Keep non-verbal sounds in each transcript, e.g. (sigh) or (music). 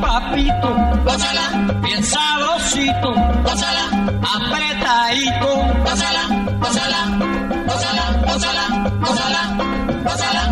papito, gózala, bien sabrosito, gózala, apretadito, gózala, gózala, gózala, gózala, gózala, gózala. Gózala.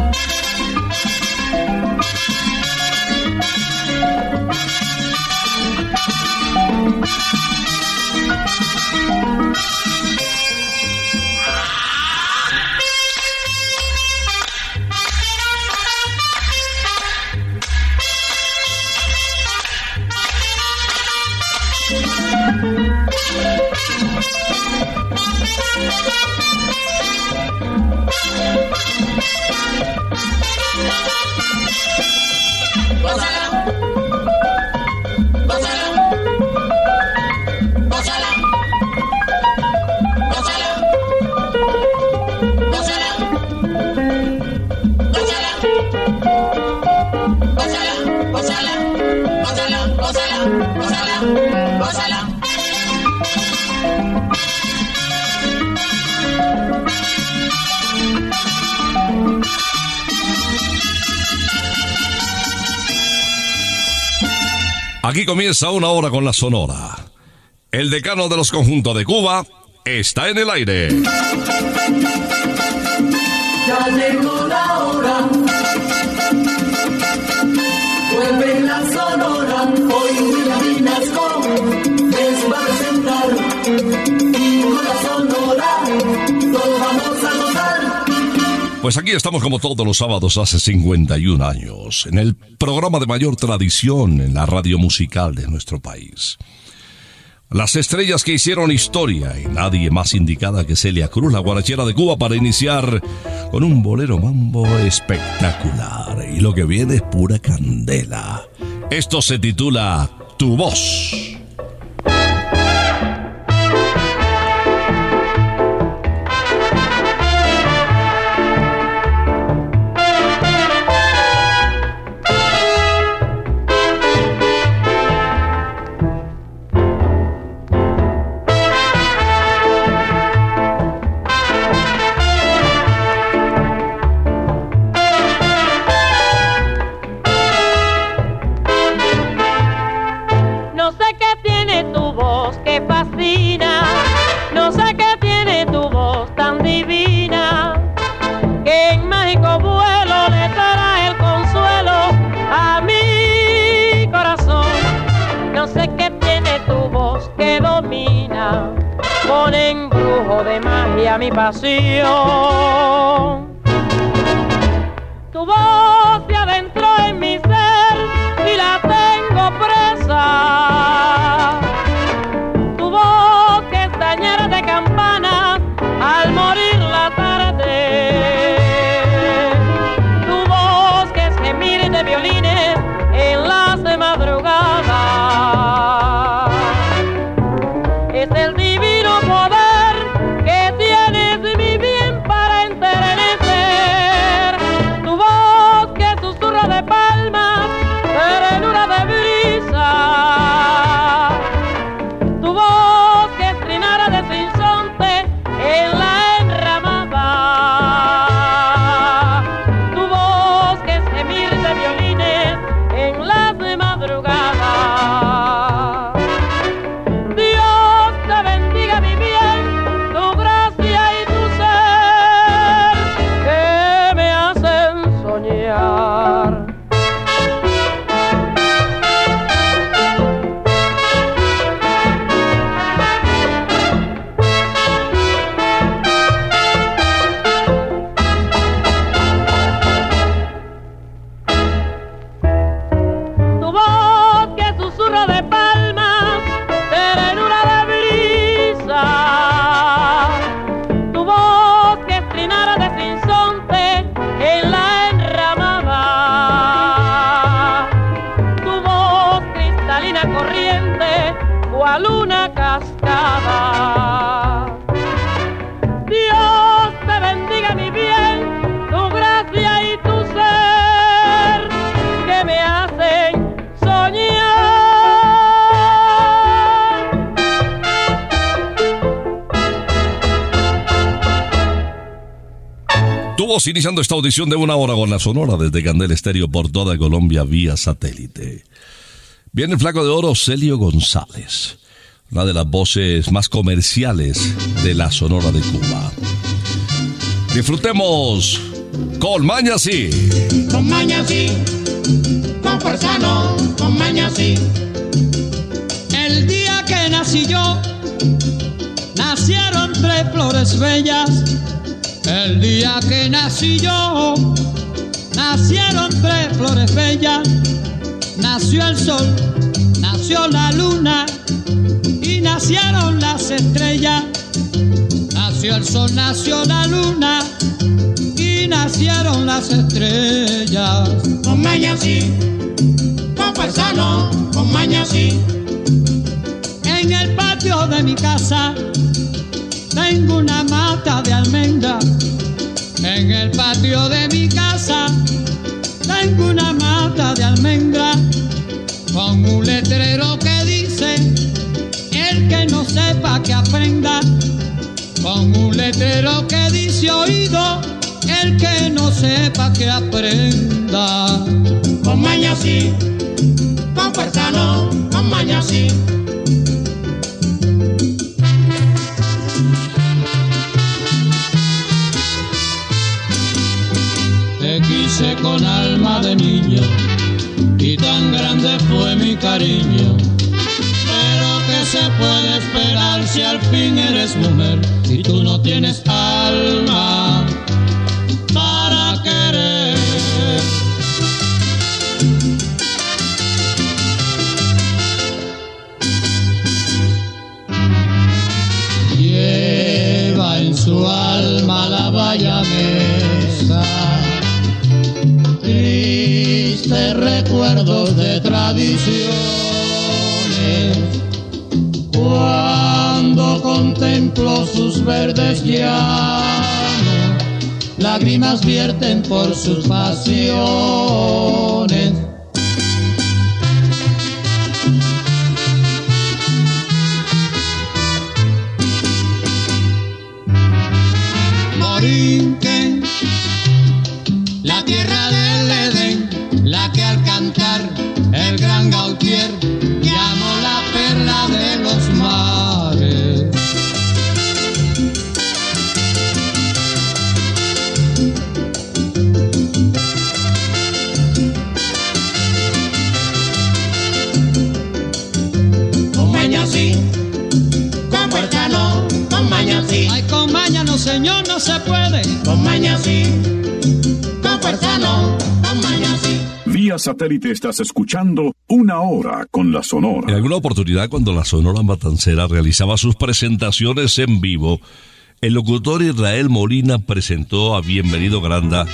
Aquí comienza una hora con la Sonora. El decano de los conjuntos de Cuba está en el aire. Pues aquí estamos como todos los sábados hace 51 años, en el programa de mayor tradición en la radio musical de nuestro país. Las estrellas que hicieron historia y nadie más indicada que Celia Cruz, la guarachera de Cuba, para iniciar con un bolero mambo espectacular. Y lo que viene es pura candela. Esto se titula Tu voz. Pasión. Iniciando esta audición de una hora con la sonora desde Candel Estéreo por toda Colombia vía satélite. Viene el flaco de oro Celio González, una de las voces más comerciales de la sonora de Cuba. Disfrutemos con Maña sí. Con maña sí, con fuerza no, con maña sí. El día que nací yo, nacieron tres flores bellas. El día que nací yo, nacieron tres flores bellas. Nació el sol, nació la luna y nacieron las estrellas. Nació el sol, nació la luna y nacieron las estrellas. Con maña sí, con fuerza no, con maña sí. En el patio de mi casa tengo una mata de almendra. En el patio de mi casa tengo una mata de almendra con un letrero que dice el que no sepa que aprenda. Con un letrero que dice oído el que no sepa que aprenda. Con maña sí, con fuerza no, con maña sí. Con alma de niño y tan grande fue mi cariño. Pero que se puede esperar si al fin eres mujer y tú no tienes alma tradiciones. Cuando contemplo sus verdes llanos, lágrimas vierten por sus pasiones. Se puede. Con maña sí, con fuerza no, con maña sí. Vía satélite estás escuchando Una Hora con la Sonora. En alguna oportunidad, cuando la Sonora Matancera realizaba sus presentaciones en vivo, el locutor Israel Molina presentó a Bienvenido Granda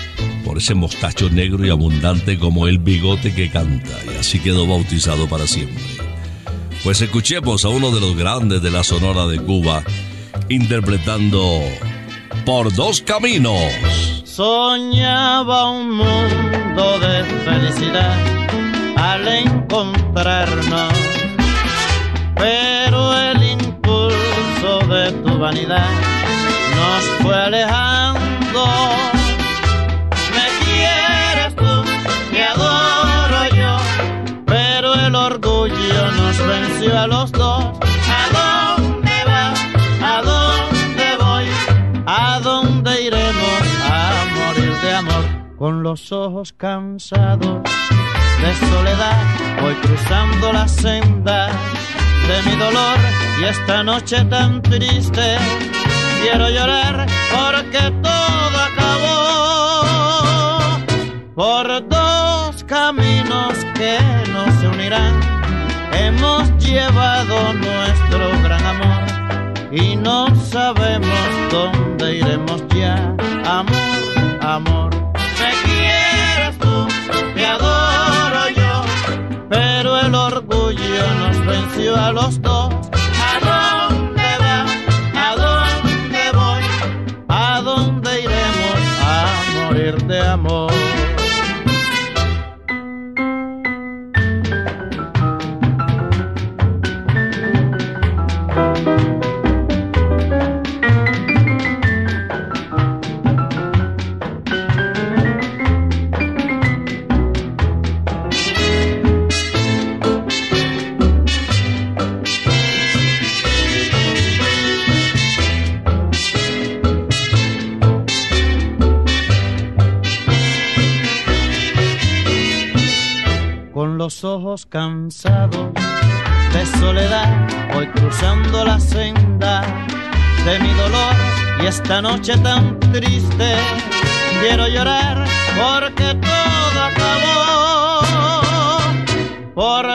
por ese mostacho negro y abundante como el bigote que canta, y así quedó bautizado para siempre. Pues escuchemos a uno de los grandes de la Sonora de Cuba interpretando Por dos caminos. Soñaba un mundo de felicidad al encontrarnos, pero el impulso de tu vanidad nos fue alejando. Me quieres tú, te adoro yo, pero el orgullo nos venció a los dos. Con los ojos cansados de soledad, voy cruzando la senda de mi dolor y esta noche tan triste quiero llorar porque todo acabó por dos caminos que no se unirán. Hemos llevado nuestro gran amor y no sabemos dónde iremos ya. Amor, amor, los. Ojos cansados de soledad, voy cruzando la senda de mi dolor y esta noche tan triste quiero llorar porque todo acabó. Por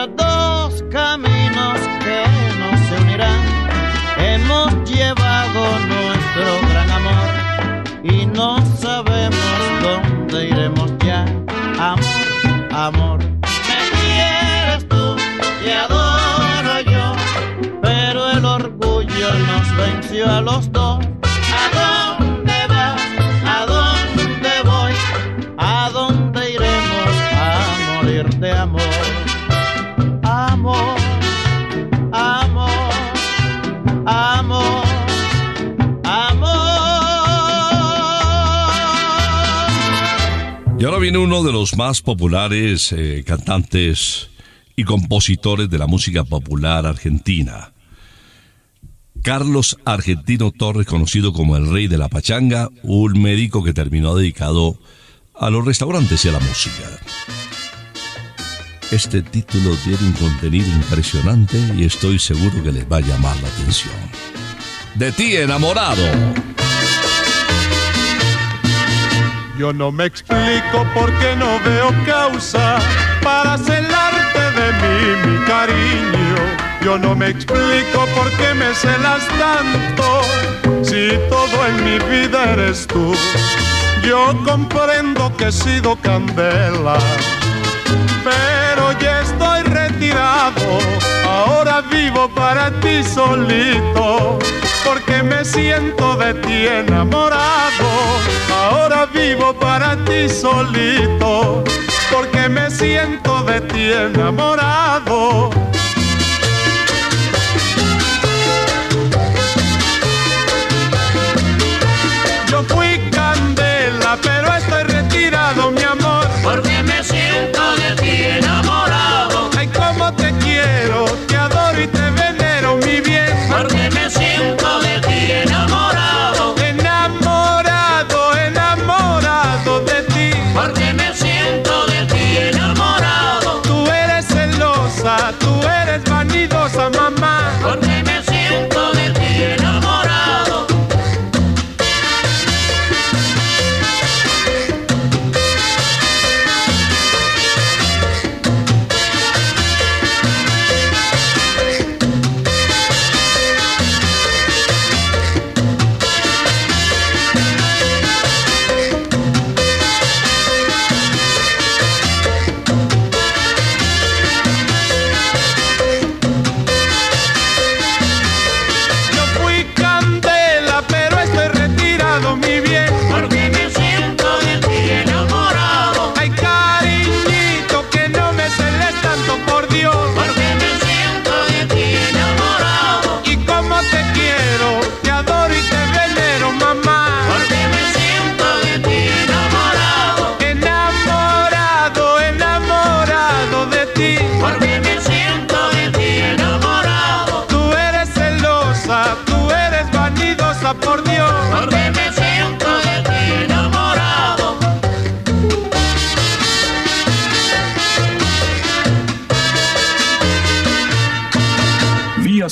a los dos. ¿A dónde vas? ¿A dónde voy? ¿A dónde iremos a morir de amor? Amor, amor, amor, amor. Y ahora viene uno de los más populares eh, cantantes y compositores de la música popular argentina. Carlos Argentino Torres, conocido como el rey de la pachanga, un médico que terminó dedicado a los restaurantes y a la música. Este título tiene un contenido impresionante y estoy seguro que les va a llamar la atención. De ti enamorado. Yo no me explico por qué no veo causa para celarte de mí, mi cariño. Yo no me explico por qué me celas tanto si todo en mi vida eres tú. Yo comprendo que he sido candela, pero ya estoy retirado. Ahora vivo para ti solito, porque me siento de ti enamorado. Ahora vivo para ti solito, porque me siento de ti enamorado.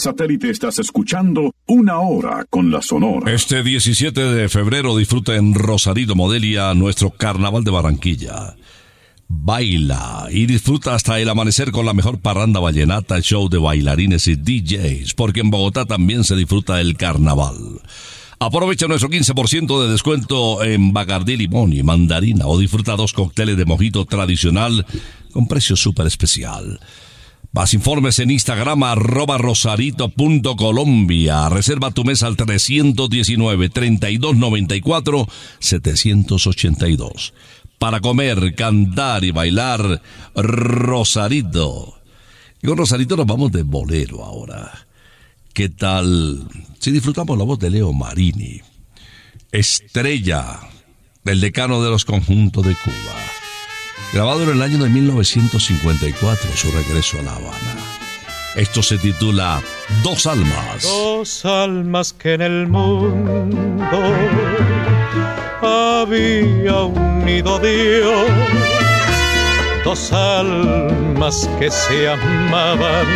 Satélite estás escuchando Una Hora con la Sonora. Este 17 de febrero disfruta en Rosarito Modelia nuestro Carnaval de Barranquilla. Baila y disfruta hasta el amanecer con la mejor parranda vallenata, show de bailarines y DJs, porque en Bogotá también se disfruta el carnaval. Aprovecha nuestro 15% de descuento en Bacardí Limón y Mandarina o disfruta dos cócteles de mojito tradicional con precio súper especial. Más informes en Instagram arroba rosarito.colombia. Reserva tu mesa al 319-3294-782. Para comer, cantar y bailar, Rosarito. Y con Rosarito nos vamos de bolero ahora. ¿Qué tal si disfrutamos la voz de Leo Marini? Estrella del decano de los conjuntos de Cuba. Grabado en el año de 1954, su regreso a La Habana. Esto se titula Dos almas. Dos almas que en el mundo había unido Dios. Dos almas que se amaban,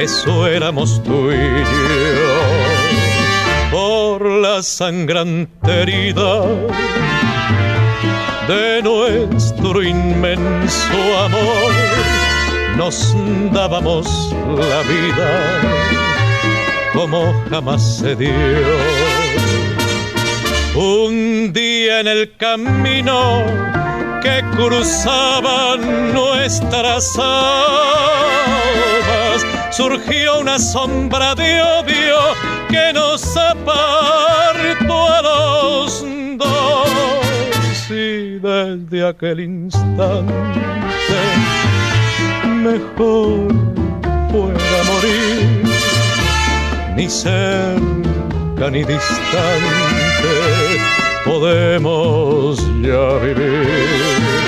eso éramos tú y yo. Por la sangrante herida de nuestro inmenso amor, nos dábamos la vida como jamás se dio. Un día en el camino que cruzaban nuestras almas, surgió una sombra de odio que nos apartó a los dos. Desde aquel instante, mejor fuera morir, ni cerca ni distante, podemos ya vivir.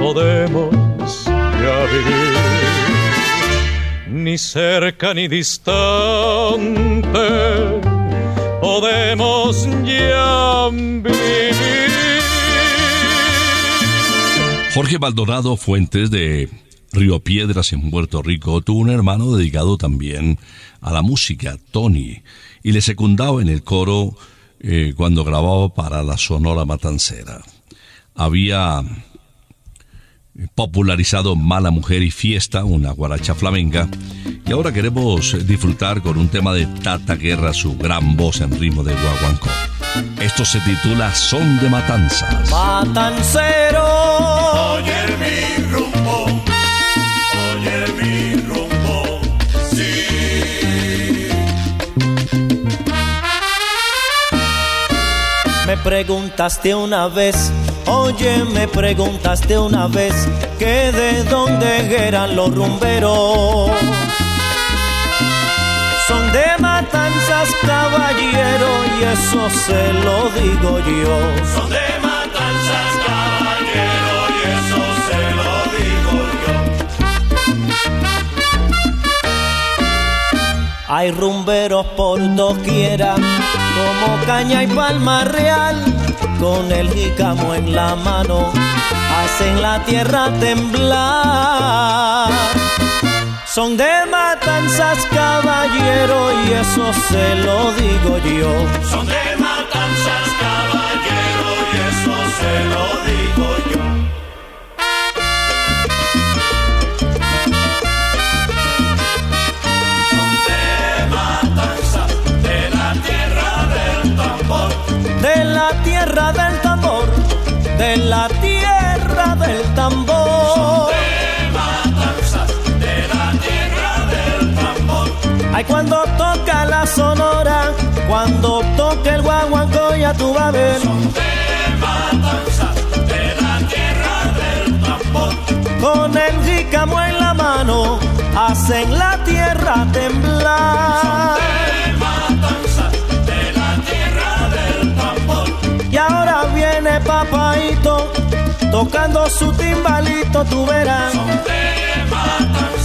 podemos ya vivir, ni cerca ni distante, podemos ya vivir. Jorge Maldonado Fuentes de Río Piedras en Puerto Rico tuvo un hermano dedicado también a la música, Tony, y le secundaba en el coro eh, cuando grababa para la Sonora Matancera. Había popularizado Mala Mujer y Fiesta, una guaracha flamenca, y ahora queremos disfrutar con un tema de Tata Guerra, su gran voz en ritmo de guaguancó. Esto se titula Son de Matanzas. Matancero. Oye mi rumbo, oye mi rumbo, sí. Me preguntaste una vez, oye, me preguntaste una vez que de dónde eran los rumberos. Son de matanzas, caballero, y eso se lo digo yo. Hay rumberos por doquiera, como caña y palma real, con el jícamo en la mano, hacen la tierra temblar. Son de matanzas, caballero, y eso se lo digo yo. Son de matanzas, Ay, cuando toca la sonora, cuando toca el guaguancó, ya tú vas a ver. de matanzas de la tierra del tambor. Con el jícamo en la mano, hacen la tierra temblar. de matanzas de la tierra del tambor. Y ahora viene papaito, tocando su timbalito, tú verás. de matanzas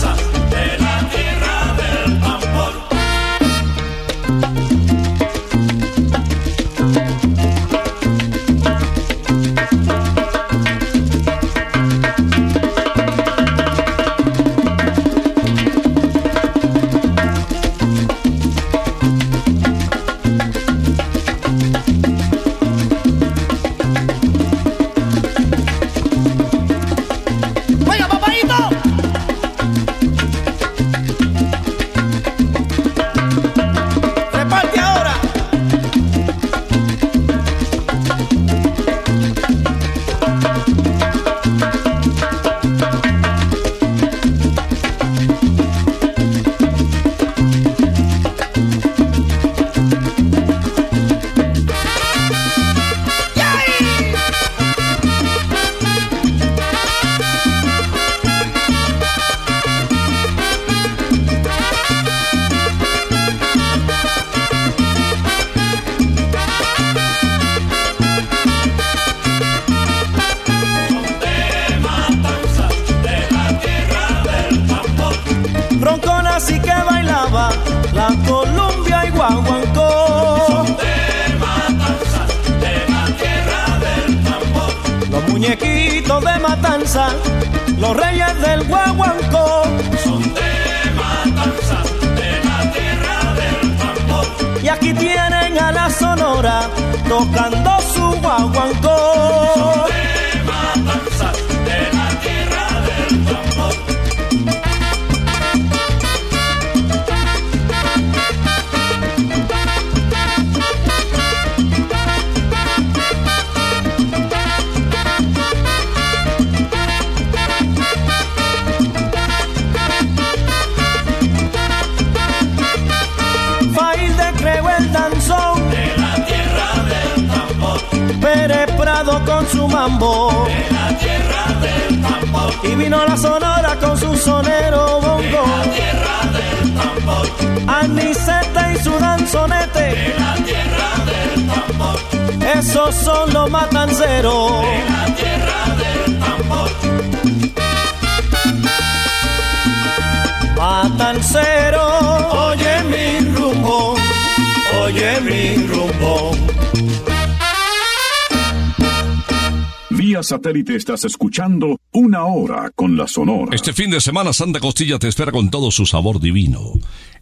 satélite estás escuchando Una Hora con la Sonora. Este fin de semana Santa Costilla te espera con todo su sabor divino.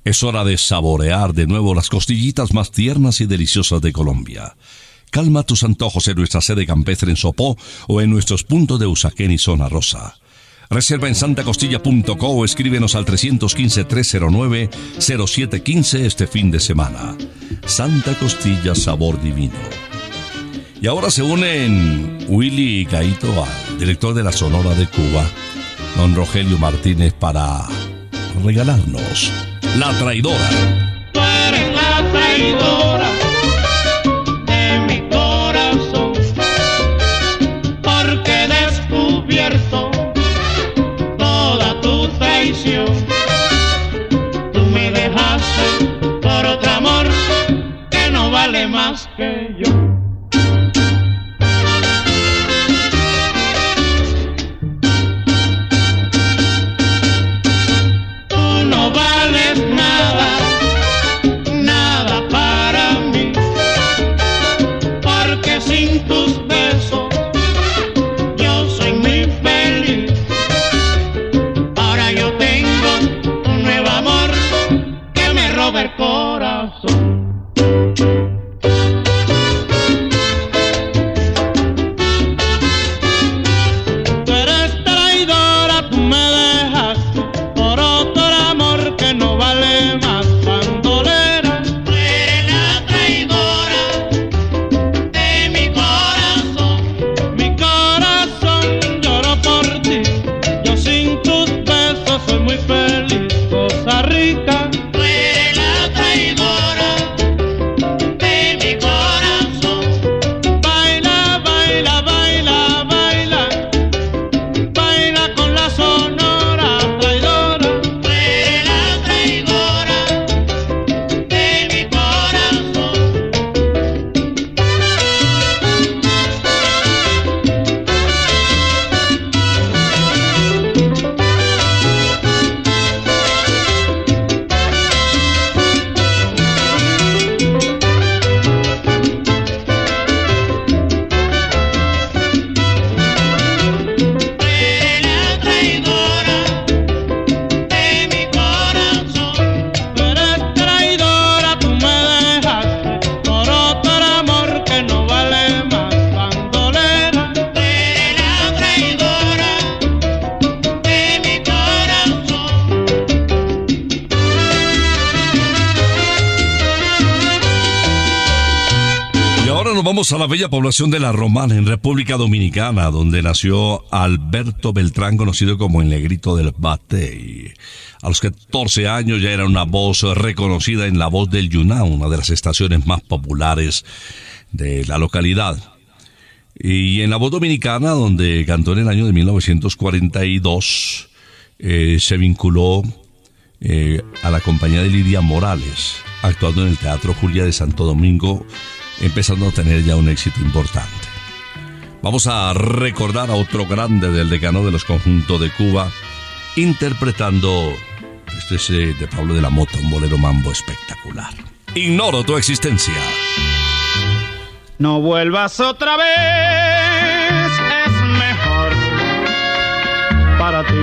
Es hora de saborear de nuevo las costillitas más tiernas y deliciosas de Colombia. Calma tus antojos en nuestra sede campestre en Sopó o en nuestros puntos de Usaquén y Zona Rosa. Reserva en santacostilla.co o escríbenos al 315-309-0715 este fin de semana. Santa Costilla Sabor Divino. Y ahora se unen Willy Gaito director de la Sonora de Cuba, don Rogelio Martínez, para regalarnos La Traidora. Tú eres la traidora de mi corazón, porque he descubierto toda tu traición. Tú me dejaste por otro amor que no vale más que yo. Población de La Romana, en República Dominicana, donde nació Alberto Beltrán, conocido como el negrito del Batey. A los 14 años ya era una voz reconocida en La Voz del Yuná, una de las estaciones más populares de la localidad. Y en La Voz Dominicana, donde cantó en el año de 1942, eh, se vinculó eh, a la compañía de Lidia Morales, actuando en el Teatro Julia de Santo Domingo, empezando a tener ya un éxito importante. Vamos a recordar a otro grande del decano de los conjuntos de Cuba, interpretando, este es eh, de Pablo de la Mota, un bolero mambo espectacular. Ignoro tu existencia. No vuelvas otra vez, es mejor para ti.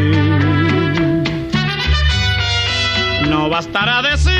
No bastará decir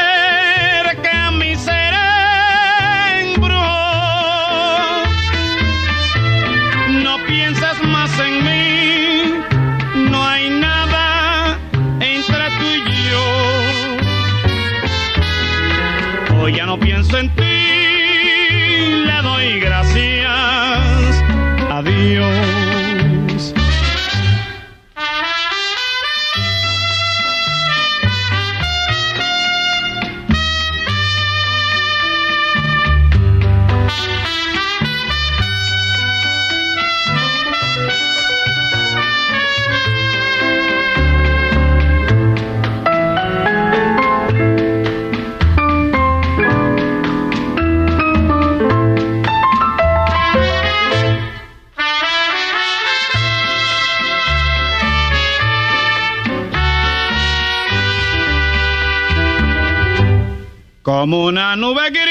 como una nube gris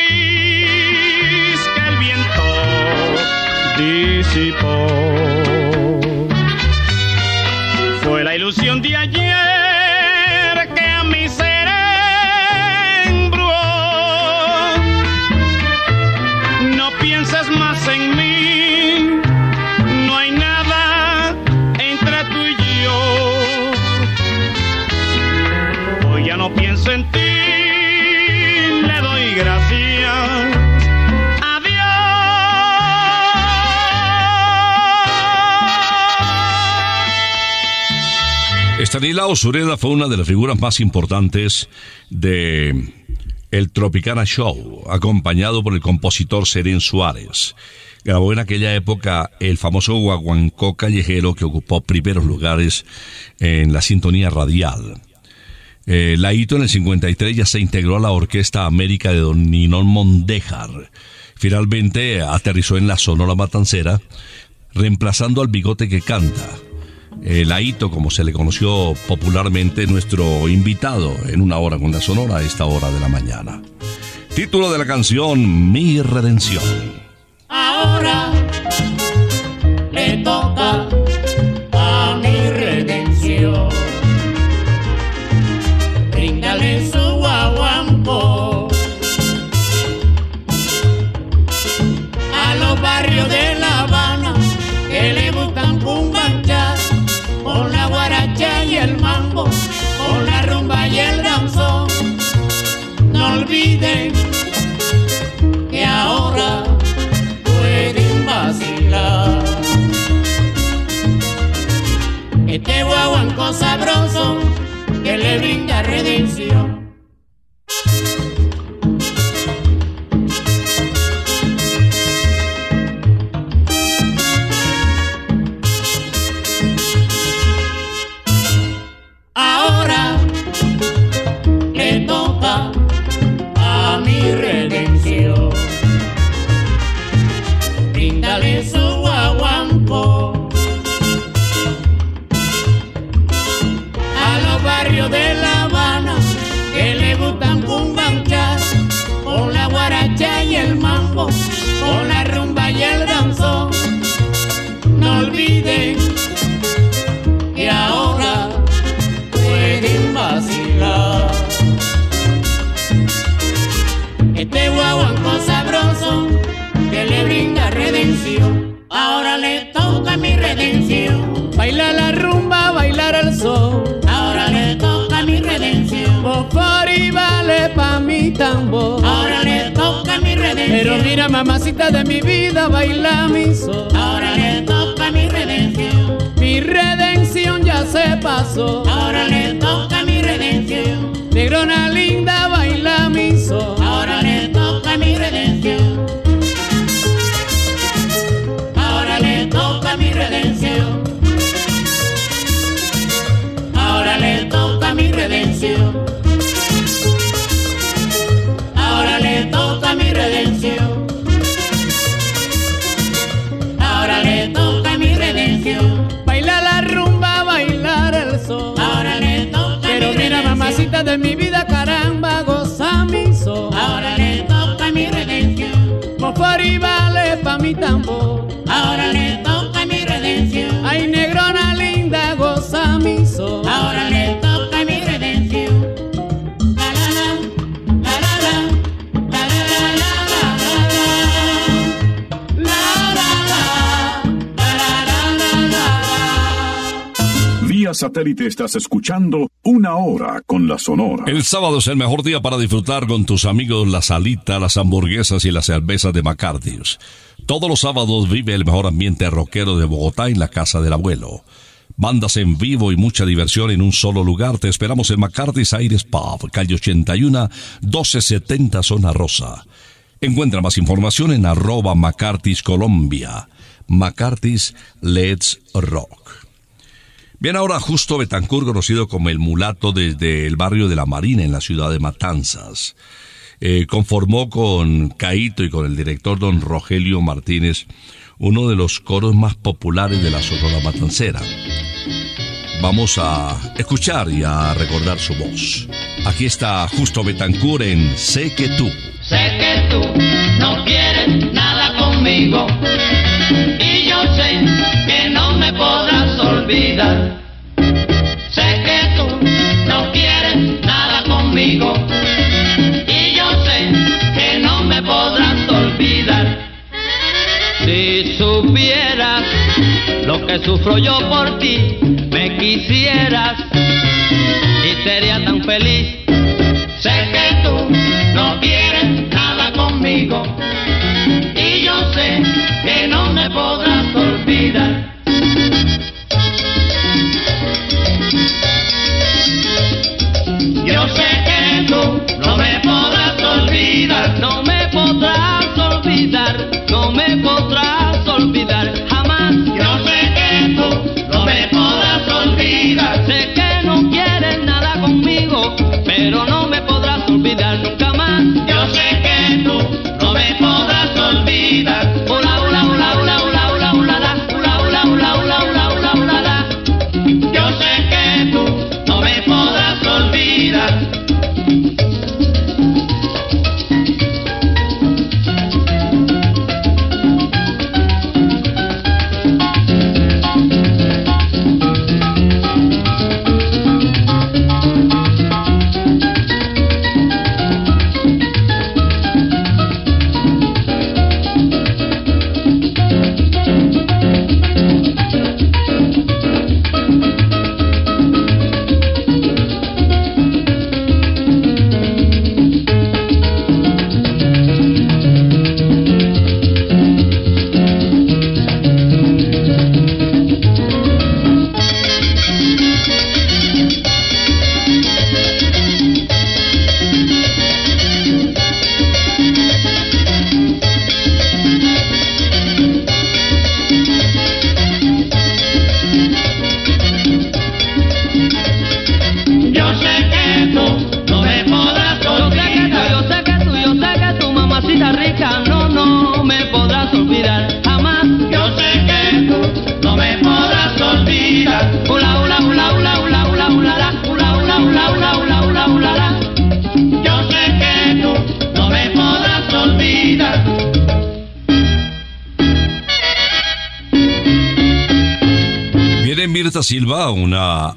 Estanislao Sureda fue una de las figuras más importantes de el Tropicana Show, acompañado por el compositor Seren Suárez. Grabó en aquella época el famoso guaguancó callejero que ocupó primeros lugares en la sintonía radial. Eh, Laito en el 53 ya se integró a la Orquesta América de Don Ninón Mondéjar. Finalmente aterrizó en la Sonora Matancera, reemplazando al bigote que canta. Eh, Laito, como se le conoció popularmente, nuestro invitado en una hora con la Sonora a esta hora de la mañana. Título de la canción Mi Redención. Ahora olviden que ahora pueden vacilar. Este guaguanco sabrá tambor. Ahora le toca mi redención. Pero mira, mamacita de mi vida, baila mi sol. Ahora le toca mi redención. Mi redención ya se pasó. Ahora le toca mi redención. Negrona linda, baila mi sol. Ahora le toca mi redención. Ahora le toca mi redención. Ahora le toca mi redención. Mamacita de mi vida, caramba, goza mi sol. Ahora le toca mi redención. Mofari vale pa' mi tambor. Ahora le toca satélite estás escuchando Una Hora con la Sonora. El sábado es el mejor día para disfrutar con tus amigos la salita, las hamburguesas y las cervezas de McCarthy's. Todos los sábados vive el mejor ambiente rockero de Bogotá en la casa del abuelo. Bandas en vivo y mucha diversión en un solo lugar. Te esperamos en McCarthy's Aires Pub, calle 81, 1270 Zona Rosa. Encuentra más información en arroba McCarthy's Colombia. McCarthy's Let's Rock. Bien, ahora Justo Betancur, conocido como el mulato desde el barrio de la Marina en la ciudad de Matanzas, eh, conformó con Caito y con el director don Rogelio Martínez uno de los coros más populares de la Sonora Matancera. Vamos a escuchar y a recordar su voz. Aquí está Justo Betancur en Sé que tú. Sé que tú no quieres nada conmigo y yo sé Sé que tú no quieres nada conmigo y yo sé que no me podrás olvidar. Si supieras lo que sufro yo por ti, me quisieras y sería tan feliz.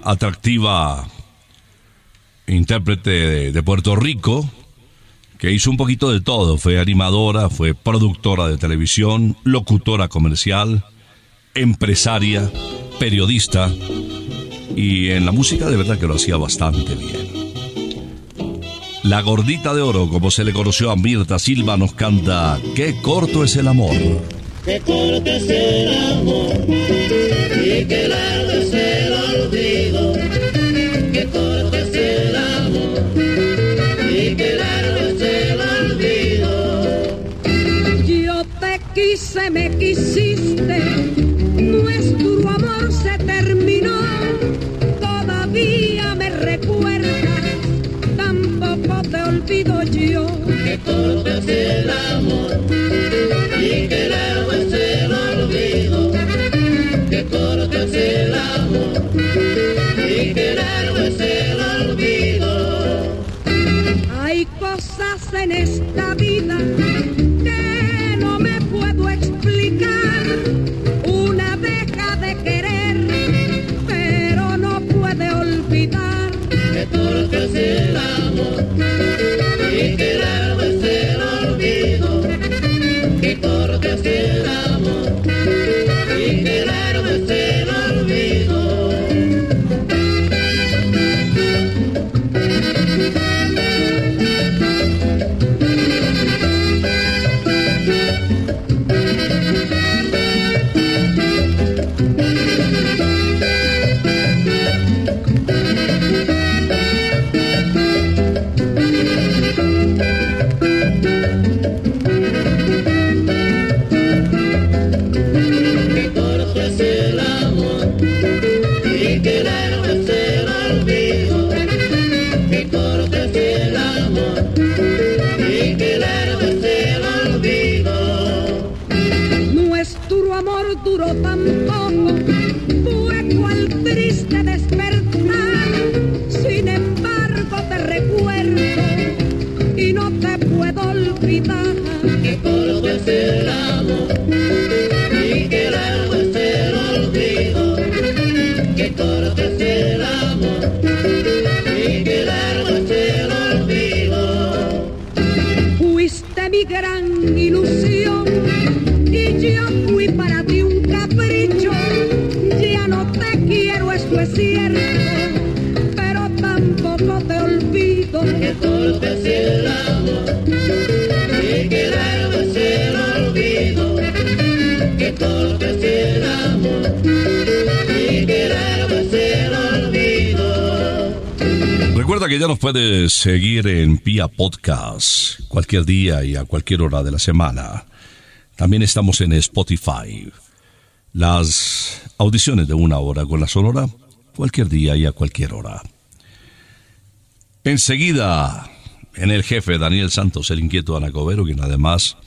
Atractiva intérprete de, Puerto Rico, que hizo un poquito de todo. Fue animadora, fue productora de televisión, locutora comercial, empresaria, periodista y en la música de verdad que lo hacía bastante bien. La gordita de oro, como se le conoció a Mirta Silva, nos canta Qué corto es el amor. Qué corto es el amor y qué largo es el olvido. Qué corto es el amor y qué largo es el olvido. Yo te quise, me quisiste, nuestro amor se terminó. Todavía me recuerdas, tampoco te olvido yo. Qué corto es el amor y qué largo en esta vida Recuerda que ya nos puedes seguir en Pia Podcast cualquier día y a cualquier hora de la semana. También estamos en Spotify. Las audiciones de una hora con la sonora, cualquier día y a cualquier hora. Enseguida, en el jefe Daniel Santos, el inquieto Anacobero, quien además,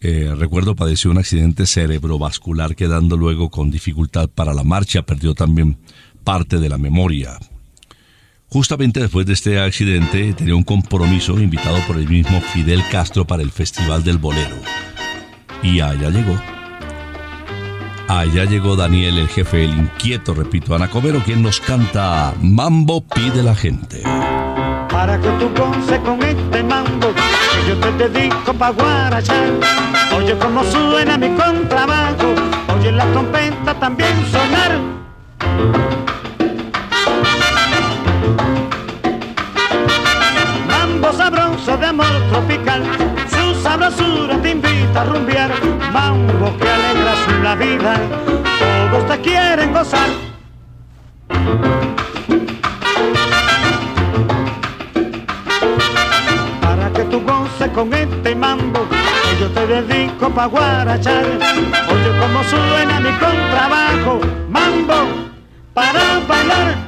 eh, recuerdo, padeció un accidente cerebrovascular, quedando luego con dificultad para la marcha, perdió también parte de la memoria. Justamente después de este accidente tenía un compromiso invitado por el mismo Fidel Castro para el Festival del Bolero. Y allá llegó. Allá llegó Daniel, el jefe, el inquieto, repito, Anacobero, quien nos canta Mambo pide la gente. Para que tú goces con este mambo que yo te dedico pa' guarachar. Oye cómo suena mi contrabajo, oye la trompeta también sonar. Mambo sabroso de amor tropical, su sabrosura te invita a rumbear. Mambo que alegra su la vida, todos te quieren gozar. Con este mambo que yo te dedico pa' guarachar. Oye cómo suena mi contrabajo, mambo para bailar.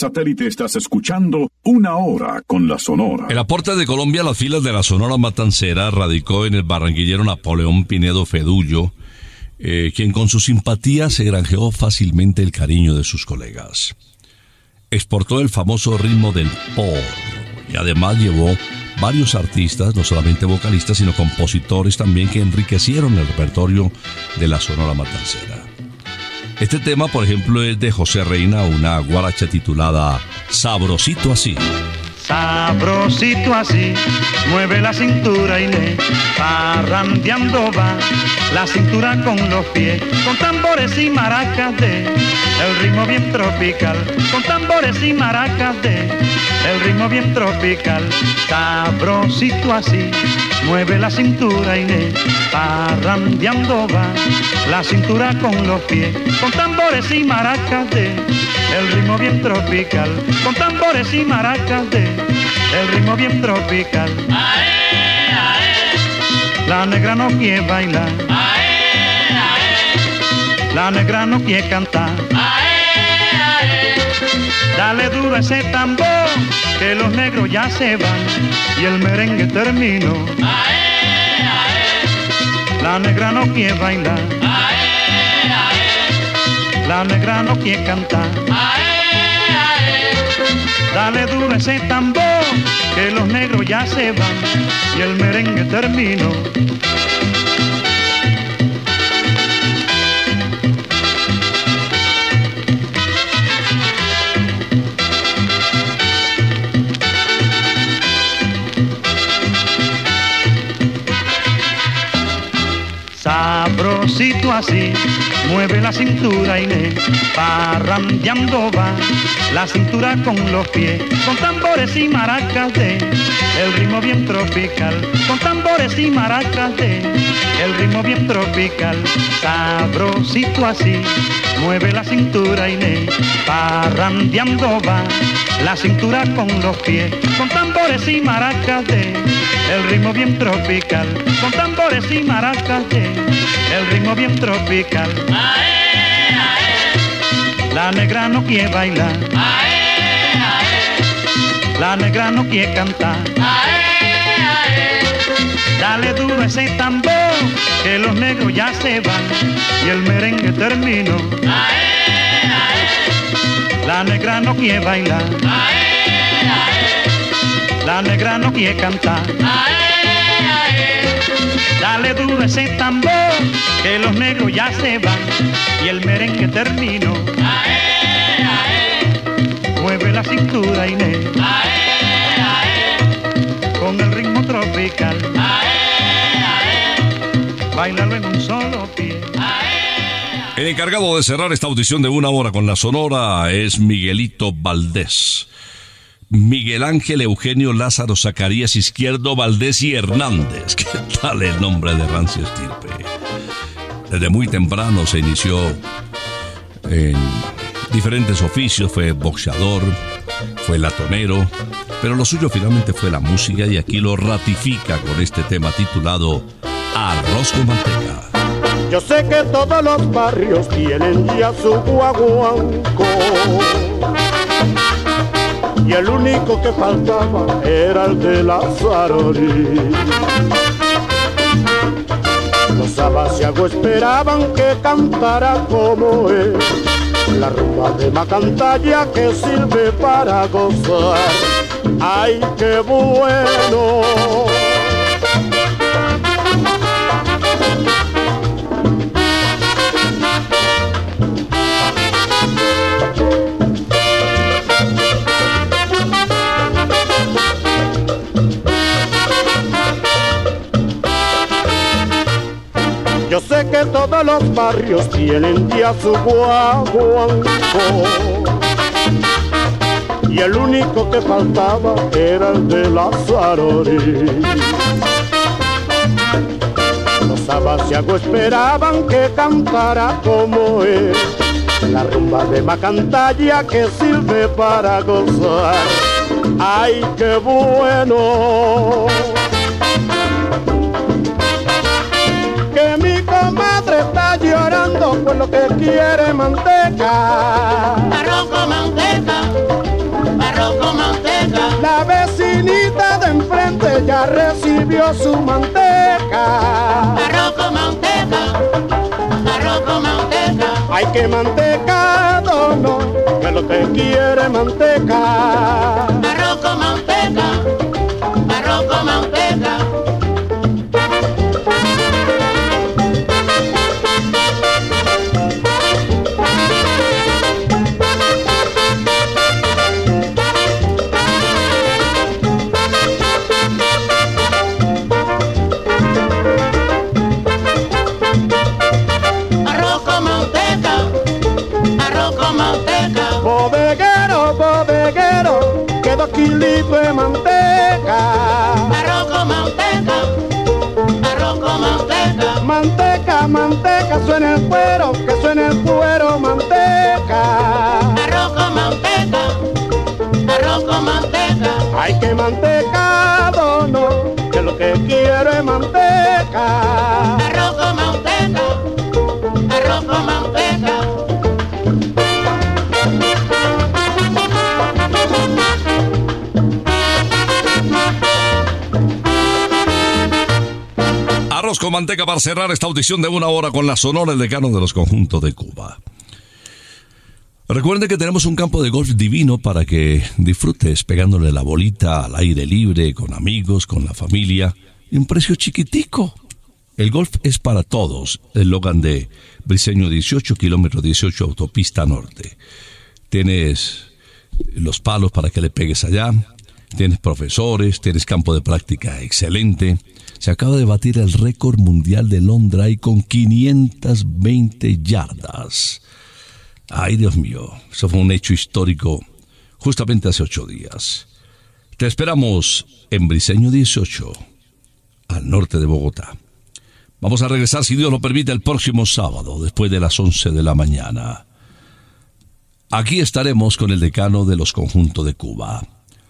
Satélite estás escuchando Una Hora con la Sonora. El aporte de Colombia a las filas de la Sonora Matancera radicó en el barranquillero Napoleón Pinedo Fedullo, eh, quien con su simpatía se granjeó fácilmente el cariño de sus colegas. Exportó el famoso ritmo del por y además llevó varios artistas, no solamente vocalistas, sino compositores también que enriquecieron el repertorio de la Sonora Matancera. Este tema, por ejemplo, es de José Reina, una guaracha titulada Sabrosito así. Sabrosito así, mueve la cintura y le parrandeando va la cintura con los pies, con tambores y maracas de. El ritmo bien tropical, con tambores y maracas de el ritmo bien tropical. Sabrosito así, mueve la cintura le parrandeando va la cintura con los pies, con tambores y maracas de el ritmo bien tropical, con tambores y maracas de el ritmo bien tropical. La negra no quiere bailar, la negra no quiere cantar. Dale duro ese tambor, que los negros ya se van y el merengue terminó. La negra no quiere bailar, la negra no quiere cantar. Dale duro ese tambor, que los negros ya se van y el merengue terminó. Así, mueve la cintura y le parrandeando va la cintura con los pies, con tambores y maracas de el ritmo bien tropical, con tambores y maracas de el ritmo bien tropical, sabrosito así, mueve la cintura y le parrandeando va la cintura con los pies, con tambores y maracas de el ritmo bien tropical, con tambores y maracas de el ritmo bien tropical. La negra no quiere bailar, la negra no quiere cantar. Dale duro ese tambor, que los negros ya se van y el merengue terminó. La negra no quiere bailar, la negra no quiere cantar. Dale duro ese tambor, que los negros ya se van y el merengue terminó. Mueve la cintura Inés, con el ritmo tropical. Bailalo en un solo pie. El encargado de cerrar esta audición de una hora con la Sonora es Miguelito Valdés. Miguel Ángel Eugenio Lázaro Zacarías Izquierdo Valdés y Hernández. (laughs) ¿Qué tal el nombre de Rancio Estirpe? Desde muy temprano se inició en diferentes oficios, fue boxeador, fue latonero, pero lo suyo finalmente fue la música y aquí lo ratifica con este tema titulado Arroz con manteca. Yo sé que todos los barrios tienen ya su guaguanco. Y el único que faltaba era el de la Zarori. Los abasiagos esperaban que cantara como él. La rumba de Macantalla que sirve para gozar. ¡Ay, qué bueno! Yo sé que todos los barrios tienen ya su guaguanco Y el único que faltaba era el de la Zarori Los abasiagos esperaban que cantara como él La rumba de Macantalla que sirve para gozar. ¡Ay, qué bueno! Comadre está llorando pues lo que quiere manteca. Arroz con manteca, arroz con manteca. La vecinita de enfrente ya recibió su manteca. Arroz con manteca, arroz con manteca. Hay que mantecado, no, que lo que quiere manteca. Arroz con manteca, arroz con manteca. Manteca, suena el cuero, que suena el cuero, manteca. Arroz con manteca, arroz con manteca. Hay que mantecado, no, que lo que quiero es manteca. Arroz con manteca, arroz con manteca. Con manteca para cerrar esta audición de una hora con la Sonora, el decano de los conjuntos de Cuba. Recuerde que tenemos un campo de golf divino para que disfrutes pegándole la bolita al aire libre, con amigos, con la familia, y un precio chiquitico. El golf es para todos, el Logan de Briseño 18, kilómetro 18, autopista norte. Tienes los palos para que le pegues allá, tienes profesores, tienes campo de práctica excelente. Se acaba de batir el récord mundial de long drive con 520 yardas. Ay, Dios mío, eso fue un hecho histórico justamente hace ocho días. Te esperamos en Briseño 18, al norte de Bogotá. Vamos a regresar, si Dios lo permite, el próximo sábado, después de las 11 de la mañana. Aquí estaremos con el decano de los conjuntos de Cuba.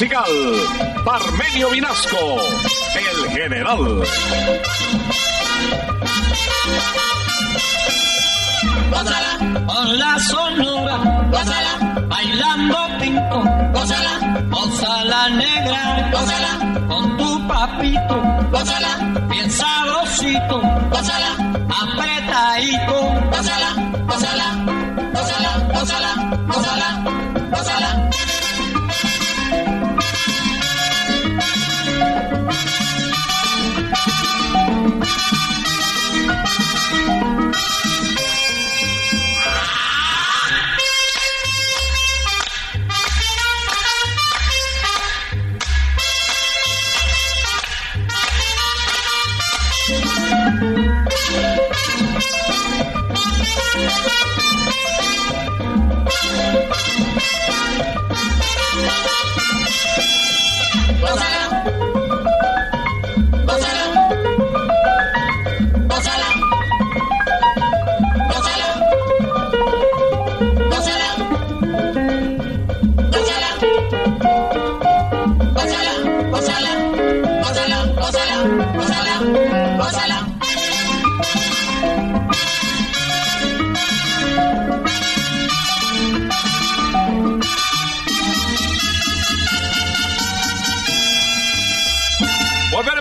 Musical, Parmenio Vinasco, el general. Gózala, con la sonora, gózala, bailando pinto, gózala, gózala negra, gózala, con tu papito, gózala, bien sabrosito, gózala,